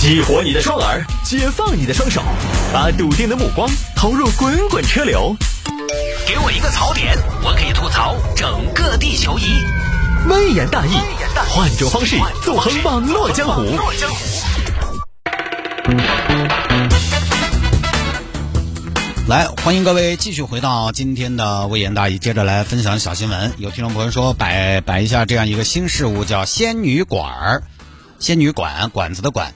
激活你的双耳，解放你的双手，把笃定的目光投入滚滚车流。给我一个槽点，我可以吐槽整个地球仪。微言大义，换种方式纵横网络江湖。来，欢迎各位继续回到今天的微言大义，接着来分享小新闻。有听众朋友说，摆摆一下这样一个新事物，叫仙女馆儿。仙女馆，馆子的馆，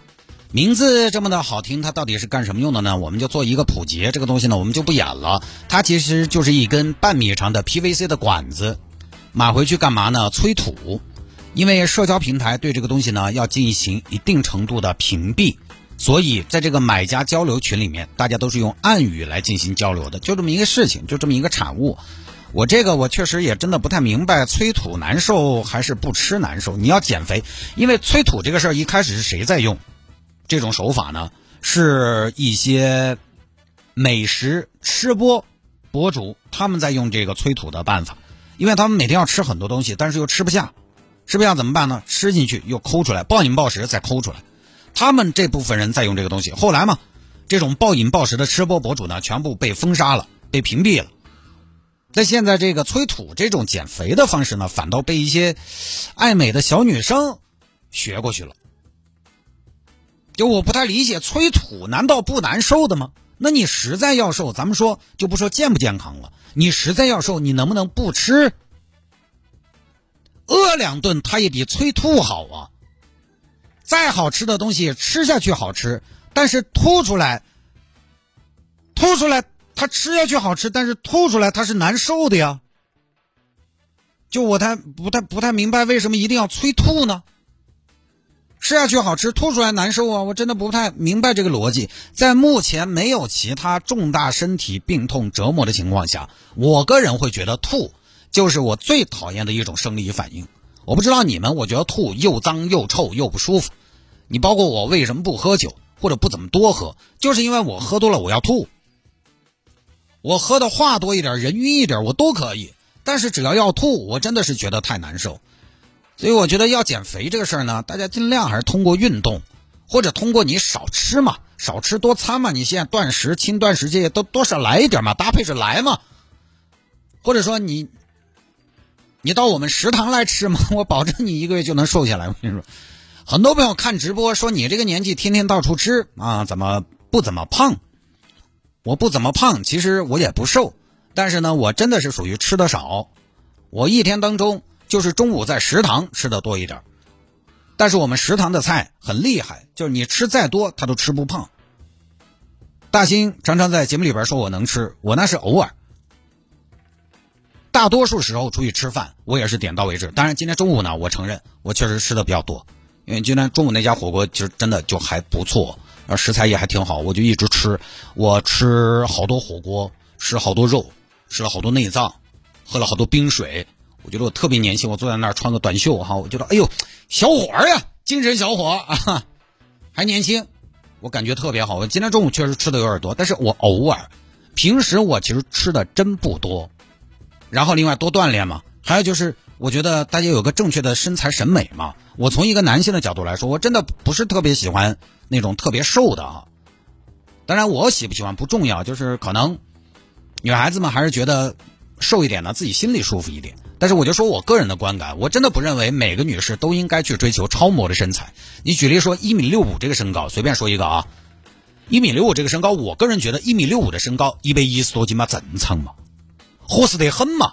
名字这么的好听，它到底是干什么用的呢？我们就做一个普及。这个东西呢，我们就不演了。它其实就是一根半米长的 PVC 的管子，买回去干嘛呢？催吐。因为社交平台对这个东西呢，要进行一定程度的屏蔽。所以，在这个买家交流群里面，大家都是用暗语来进行交流的，就这么一个事情，就这么一个产物。我这个我确实也真的不太明白，催吐难受还是不吃难受？你要减肥，因为催吐这个事儿一开始是谁在用这种手法呢？是一些美食吃播博主他们在用这个催吐的办法，因为他们每天要吃很多东西，但是又吃不下，吃不下怎么办呢？吃进去又抠出来，暴饮暴食再抠出来。他们这部分人在用这个东西，后来嘛，这种暴饮暴食的吃播博主呢，全部被封杀了，被屏蔽了。在现在这个催吐这种减肥的方式呢，反倒被一些爱美的小女生学过去了。就我不太理解，催吐难道不难受的吗？那你实在要瘦，咱们说就不说健不健康了，你实在要瘦，你能不能不吃？饿两顿，它也比催吐好啊。再好吃的东西吃下去好吃，但是吐出来，吐出来它吃下去好吃，但是吐出来它是难受的呀。就我太不太不太明白为什么一定要催吐呢？吃下去好吃，吐出来难受啊！我真的不太明白这个逻辑。在目前没有其他重大身体病痛折磨的情况下，我个人会觉得吐就是我最讨厌的一种生理反应。我不知道你们，我觉得吐又脏又臭又不舒服。你包括我为什么不喝酒或者不怎么多喝，就是因为我喝多了我要吐。我喝的话多一点，人晕一点我都可以，但是只要要吐，我真的是觉得太难受。所以我觉得要减肥这个事儿呢，大家尽量还是通过运动，或者通过你少吃嘛，少吃多餐嘛。你现在断食、轻断食这些都多少来一点嘛，搭配着来嘛。或者说你，你到我们食堂来吃嘛，我保证你一个月就能瘦下来。我跟你说，很多朋友看直播说你这个年纪天天到处吃啊，怎么不怎么胖？我不怎么胖，其实我也不瘦，但是呢，我真的是属于吃的少。我一天当中。就是中午在食堂吃的多一点，但是我们食堂的菜很厉害，就是你吃再多他都吃不胖。大兴常常在节目里边说我能吃，我那是偶尔，大多数时候出去吃饭我也是点到为止。当然今天中午呢，我承认我确实吃的比较多，因为今天中午那家火锅其实真的就还不错，食材也还挺好，我就一直吃，我吃好多火锅，吃好多肉，吃了好多内脏，喝了好多冰水。我觉得我特别年轻，我坐在那儿穿个短袖哈，我觉得哎呦，小伙儿呀，精神小伙啊，还年轻，我感觉特别好。我今天中午确实吃的有点多，但是我偶尔，平时我其实吃的真不多。然后另外多锻炼嘛，还有就是我觉得大家有个正确的身材审美嘛。我从一个男性的角度来说，我真的不是特别喜欢那种特别瘦的啊。当然我喜不喜欢不重要，就是可能女孩子们还是觉得瘦一点呢，自己心里舒服一点。但是我就说我个人的观感，我真的不认为每个女士都应该去追求超模的身材。你举例说一米六五这个身高，随便说一个啊，一米六五这个身高，我个人觉得一米六五的身高一百一十多斤嘛正常嘛，合适得很嘛。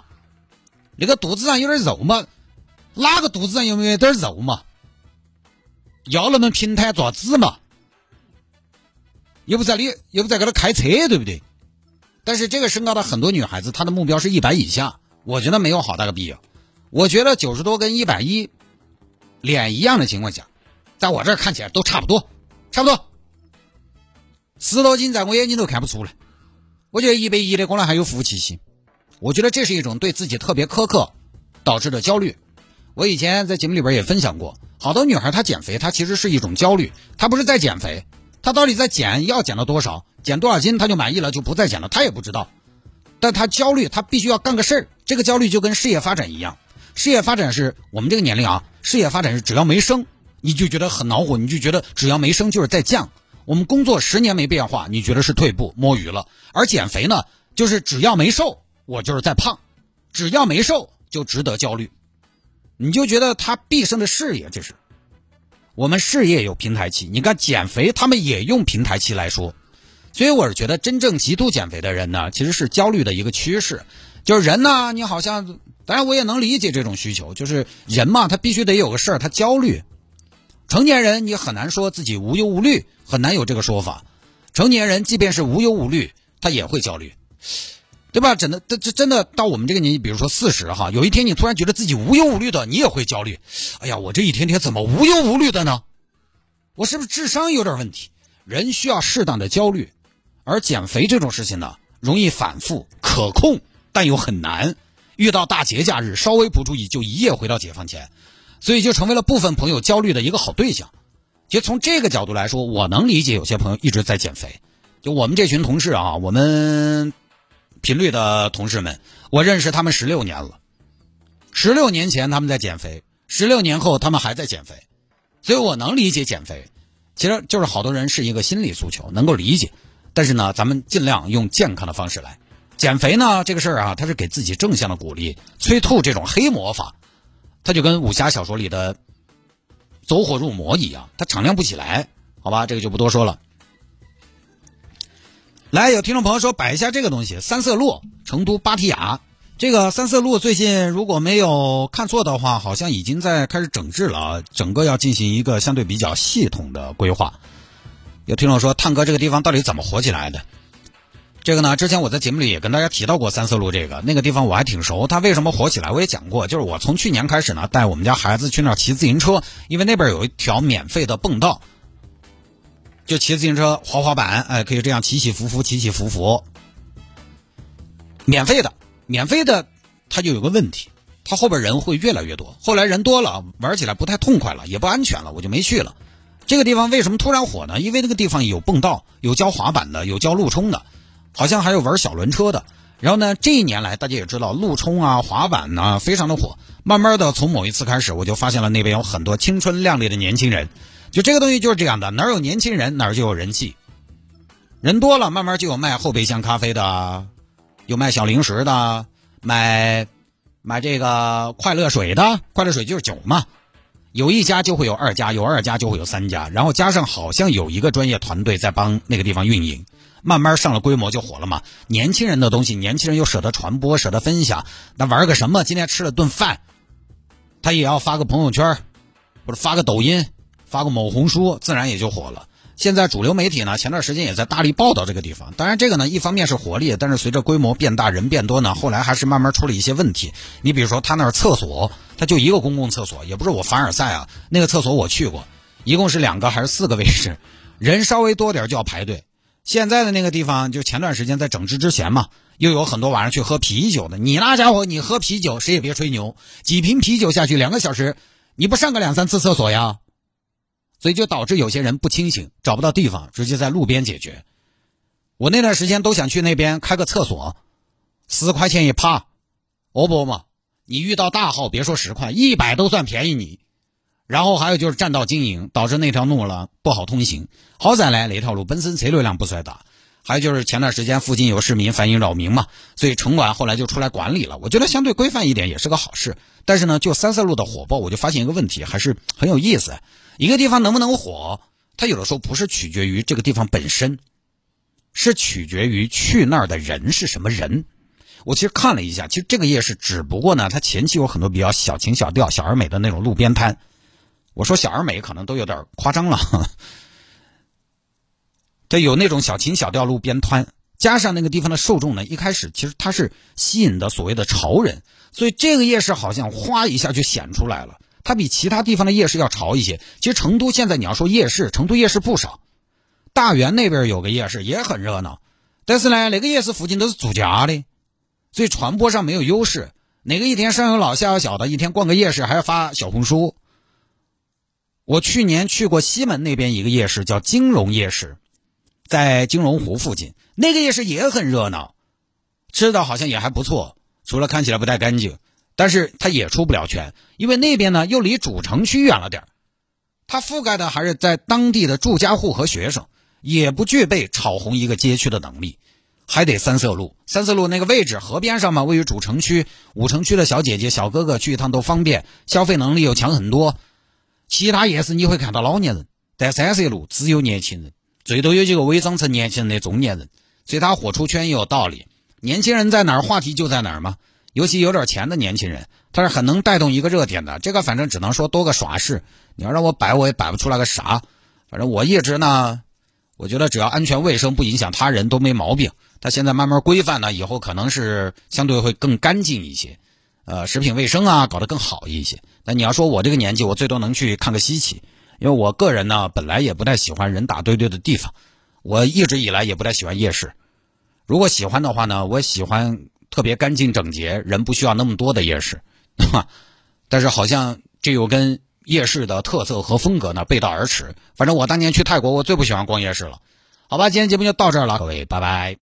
那个肚子上有点肉嘛，哪个肚子上有没有点肉嘛？腰那么平坦爪子嘛？又不在你又不在给他开车对不对？但是这个身高的很多女孩子，她的目标是一百以下。我觉得没有好大个必要。我觉得九十多跟一百一脸一样的情况下，在我这儿看起来都差不多，差不多。十多斤在我眼睛都看不出来。我觉得一百一的可能还有福气性。我觉得这是一种对自己特别苛刻导致的焦虑。我以前在节目里边也分享过，好多女孩她减肥，她其实是一种焦虑，她不是在减肥，她到底在减要减到多少，减多少斤她就满意了，就不再减了，她也不知道。但他焦虑，他必须要干个事儿。这个焦虑就跟事业发展一样，事业发展是我们这个年龄啊，事业发展是只要没升，你就觉得很恼火，你就觉得只要没升就是在降。我们工作十年没变化，你觉得是退步摸鱼了？而减肥呢，就是只要没瘦，我就是在胖，只要没瘦就值得焦虑。你就觉得他毕生的事业，这是我们事业有平台期，你看减肥他们也用平台期来说，所以我是觉得真正极度减肥的人呢，其实是焦虑的一个趋势。就是人呢，你好像，当然我也能理解这种需求，就是人嘛，他必须得有个事儿，他焦虑。成年人你很难说自己无忧无虑，很难有这个说法。成年人即便是无忧无虑，他也会焦虑，对吧？真的，这这真的到我们这个年纪，比如说四十哈，有一天你突然觉得自己无忧无虑的，你也会焦虑。哎呀，我这一天天怎么无忧无虑的呢？我是不是智商有点问题？人需要适当的焦虑，而减肥这种事情呢，容易反复，可控但又很难。遇到大节假日，稍微不注意就一夜回到解放前。所以就成为了部分朋友焦虑的一个好对象。其实从这个角度来说，我能理解有些朋友一直在减肥。就我们这群同事啊，我们频率的同事们，我认识他们十六年了。十六年前他们在减肥，十六年后他们还在减肥，所以我能理解减肥。其实就是好多人是一个心理诉求，能够理解。但是呢，咱们尽量用健康的方式来减肥呢。这个事儿啊，它是给自己正向的鼓励，催吐这种黑魔法。它就跟武侠小说里的走火入魔一样，它敞亮不起来，好吧，这个就不多说了。来，有听众朋友说摆一下这个东西，三色路，成都芭提雅。这个三色路最近如果没有看错的话，好像已经在开始整治了，整个要进行一个相对比较系统的规划。有听众说，探哥这个地方到底怎么火起来的？这个呢，之前我在节目里也跟大家提到过三色路这个那个地方，我还挺熟。它为什么火起来，我也讲过。就是我从去年开始呢，带我们家孩子去那儿骑自行车，因为那边有一条免费的蹦道，就骑自行车、滑滑板，哎，可以这样起起伏伏、起起伏伏，免费的，免费的，它就有个问题，它后边人会越来越多。后来人多了，玩起来不太痛快了，也不安全了，我就没去了。这个地方为什么突然火呢？因为那个地方有蹦道，有教滑板的，有教路冲的。好像还有玩小轮车的，然后呢，这一年来大家也知道，路冲啊、滑板呢非常的火。慢慢的，从某一次开始，我就发现了那边有很多青春靓丽的年轻人。就这个东西就是这样的，哪有年轻人，哪就有人气。人多了，慢慢就有卖后备箱咖啡的，有卖小零食的，卖卖这个快乐水的。快乐水就是酒嘛。有一家就会有二家，有二家就会有三家，然后加上好像有一个专业团队在帮那个地方运营。慢慢上了规模就火了嘛。年轻人的东西，年轻人又舍得传播，舍得分享，那玩个什么？今天吃了顿饭，他也要发个朋友圈，或者发个抖音，发个某红书，自然也就火了。现在主流媒体呢，前段时间也在大力报道这个地方。当然，这个呢，一方面是活力，但是随着规模变大，人变多呢，后来还是慢慢出了一些问题。你比如说，他那儿厕所，他就一个公共厕所，也不是我凡尔赛啊，那个厕所我去过，一共是两个还是四个位置，人稍微多点就要排队。现在的那个地方，就前段时间在整治之前嘛，又有很多晚上去喝啤酒的。你那家伙，你喝啤酒，谁也别吹牛，几瓶啤酒下去，两个小时，你不上个两三次厕所呀？所以就导致有些人不清醒，找不到地方，直接在路边解决。我那段时间都想去那边开个厕所，十块钱一趴，哦不嘛，你遇到大号，别说十块，一百都算便宜你。然后还有就是占道经营，导致那条路了不好通行。好在呢，那条路本身车流量不算大。还有就是前段时间附近有市民反映扰民嘛，所以城管后来就出来管理了。我觉得相对规范一点也是个好事。但是呢，就三色路的火爆，我就发现一个问题，还是很有意思。一个地方能不能火，它有的时候不是取决于这个地方本身，是取决于去那儿的人是什么人。我其实看了一下，其实这个夜市只不过呢，它前期有很多比较小情小调、小而美的那种路边摊。我说小而美可能都有点夸张了，对，有那种小情小调路边摊，加上那个地方的受众呢，一开始其实它是吸引的所谓的潮人，所以这个夜市好像哗一下就显出来了，它比其他地方的夜市要潮一些。其实成都现在你要说夜市，成都夜市不少，大园那边有个夜市也很热闹，但是呢，那个夜市附近都是住家的，所以传播上没有优势。哪个一天上有老下有小的，一天逛个夜市还要发小红书。我去年去过西门那边一个夜市，叫金融夜市，在金融湖附近。那个夜市也很热闹，吃的好像也还不错，除了看起来不太干净，但是它也出不了全，因为那边呢又离主城区远了点它覆盖的还是在当地的住家户和学生，也不具备炒红一个街区的能力。还得三色路，三色路那个位置河边上嘛，位于主城区，五城区的小姐姐、小哥哥去一趟都方便，消费能力又强很多。其他夜市你会看到老年人，但三色路只有年轻人，最多有几个伪装成年轻人的中年人，所以他火出圈也有道理。年轻人在哪儿，话题就在哪儿嘛。尤其有点钱的年轻人，他是很能带动一个热点的。这个反正只能说多个耍事，你要让我摆，我也摆不出来个啥。反正我一直呢，我觉得只要安全卫生不影响他人都没毛病。他现在慢慢规范呢，以后可能是相对会更干净一些，呃，食品卫生啊搞得更好一些。那你要说我这个年纪，我最多能去看个稀奇，因为我个人呢本来也不太喜欢人打堆堆的地方，我一直以来也不太喜欢夜市。如果喜欢的话呢，我喜欢特别干净整洁、人不需要那么多的夜市，但是好像这又跟夜市的特色和风格呢背道而驰。反正我当年去泰国，我最不喜欢逛夜市了。好吧，今天节目就到这儿了，各位，拜拜。